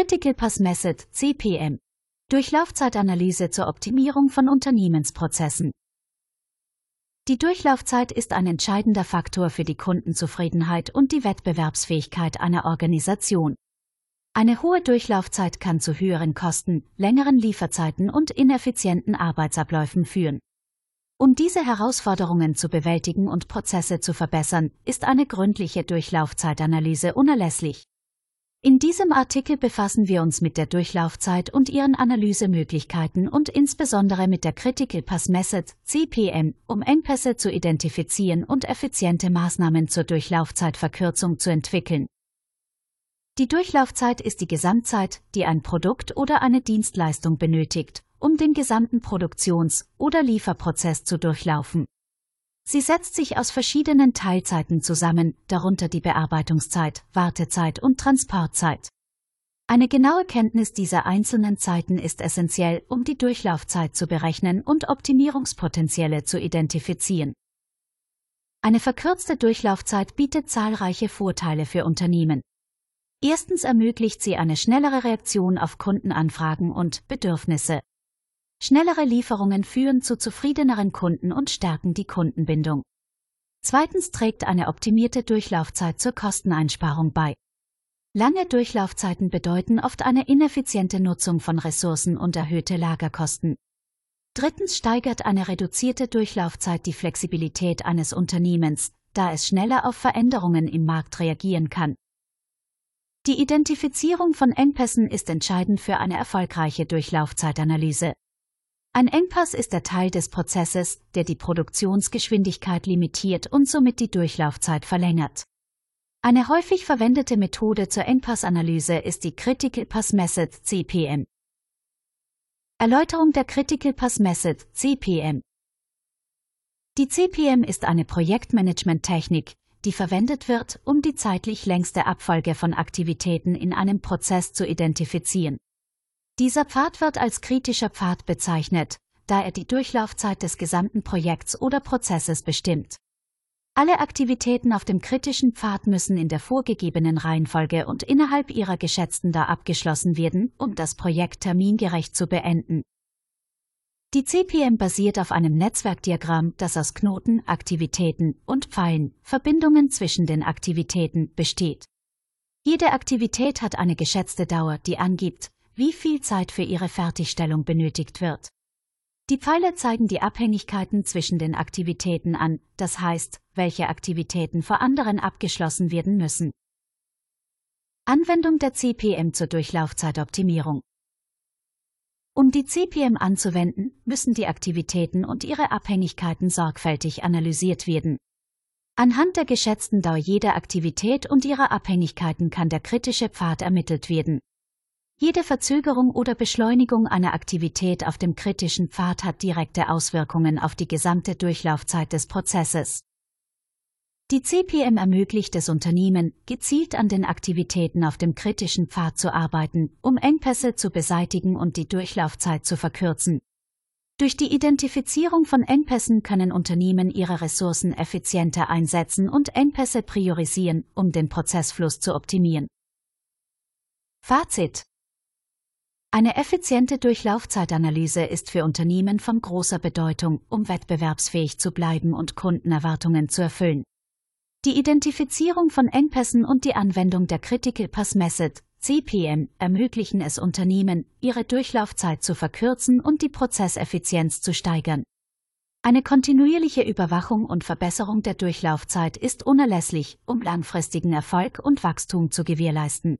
Critical Path Method CPM Durchlaufzeitanalyse zur Optimierung von Unternehmensprozessen. Die Durchlaufzeit ist ein entscheidender Faktor für die Kundenzufriedenheit und die Wettbewerbsfähigkeit einer Organisation. Eine hohe Durchlaufzeit kann zu höheren Kosten, längeren Lieferzeiten und ineffizienten Arbeitsabläufen führen. Um diese Herausforderungen zu bewältigen und Prozesse zu verbessern, ist eine gründliche Durchlaufzeitanalyse unerlässlich. In diesem Artikel befassen wir uns mit der Durchlaufzeit und ihren Analysemöglichkeiten und insbesondere mit der Critical Path Method CPM, um Engpässe zu identifizieren und effiziente Maßnahmen zur Durchlaufzeitverkürzung zu entwickeln. Die Durchlaufzeit ist die Gesamtzeit, die ein Produkt oder eine Dienstleistung benötigt, um den gesamten Produktions- oder Lieferprozess zu durchlaufen. Sie setzt sich aus verschiedenen Teilzeiten zusammen, darunter die Bearbeitungszeit, Wartezeit und Transportzeit. Eine genaue Kenntnis dieser einzelnen Zeiten ist essentiell, um die Durchlaufzeit zu berechnen und Optimierungspotenziale zu identifizieren. Eine verkürzte Durchlaufzeit bietet zahlreiche Vorteile für Unternehmen. Erstens ermöglicht sie eine schnellere Reaktion auf Kundenanfragen und Bedürfnisse. Schnellere Lieferungen führen zu zufriedeneren Kunden und stärken die Kundenbindung. Zweitens trägt eine optimierte Durchlaufzeit zur Kosteneinsparung bei. Lange Durchlaufzeiten bedeuten oft eine ineffiziente Nutzung von Ressourcen und erhöhte Lagerkosten. Drittens steigert eine reduzierte Durchlaufzeit die Flexibilität eines Unternehmens, da es schneller auf Veränderungen im Markt reagieren kann. Die Identifizierung von Engpässen ist entscheidend für eine erfolgreiche Durchlaufzeitanalyse. Ein Engpass ist der Teil des Prozesses, der die Produktionsgeschwindigkeit limitiert und somit die Durchlaufzeit verlängert. Eine häufig verwendete Methode zur Engpassanalyse ist die Critical Path Method CPM. Erläuterung der Critical Path Method CPM. Die CPM ist eine Projektmanagement-Technik, die verwendet wird, um die zeitlich längste Abfolge von Aktivitäten in einem Prozess zu identifizieren. Dieser Pfad wird als kritischer Pfad bezeichnet, da er die Durchlaufzeit des gesamten Projekts oder Prozesses bestimmt. Alle Aktivitäten auf dem kritischen Pfad müssen in der vorgegebenen Reihenfolge und innerhalb ihrer geschätzten Dauer abgeschlossen werden, um das Projekt termingerecht zu beenden. Die CPM basiert auf einem Netzwerkdiagramm, das aus Knoten, Aktivitäten und Pfeilen, Verbindungen zwischen den Aktivitäten, besteht. Jede Aktivität hat eine geschätzte Dauer, die angibt, wie viel Zeit für ihre Fertigstellung benötigt wird. Die Pfeile zeigen die Abhängigkeiten zwischen den Aktivitäten an, das heißt, welche Aktivitäten vor anderen abgeschlossen werden müssen. Anwendung der CPM zur Durchlaufzeitoptimierung. Um die CPM anzuwenden, müssen die Aktivitäten und ihre Abhängigkeiten sorgfältig analysiert werden. Anhand der geschätzten Dauer jeder Aktivität und ihrer Abhängigkeiten kann der kritische Pfad ermittelt werden. Jede Verzögerung oder Beschleunigung einer Aktivität auf dem kritischen Pfad hat direkte Auswirkungen auf die gesamte Durchlaufzeit des Prozesses. Die CPM ermöglicht es Unternehmen, gezielt an den Aktivitäten auf dem kritischen Pfad zu arbeiten, um Engpässe zu beseitigen und die Durchlaufzeit zu verkürzen. Durch die Identifizierung von Engpässen können Unternehmen ihre Ressourcen effizienter einsetzen und Engpässe priorisieren, um den Prozessfluss zu optimieren. Fazit eine effiziente Durchlaufzeitanalyse ist für Unternehmen von großer Bedeutung, um wettbewerbsfähig zu bleiben und Kundenerwartungen zu erfüllen. Die Identifizierung von Engpässen und die Anwendung der Critical Path Method CPM ermöglichen es Unternehmen, ihre Durchlaufzeit zu verkürzen und die Prozesseffizienz zu steigern. Eine kontinuierliche Überwachung und Verbesserung der Durchlaufzeit ist unerlässlich, um langfristigen Erfolg und Wachstum zu gewährleisten.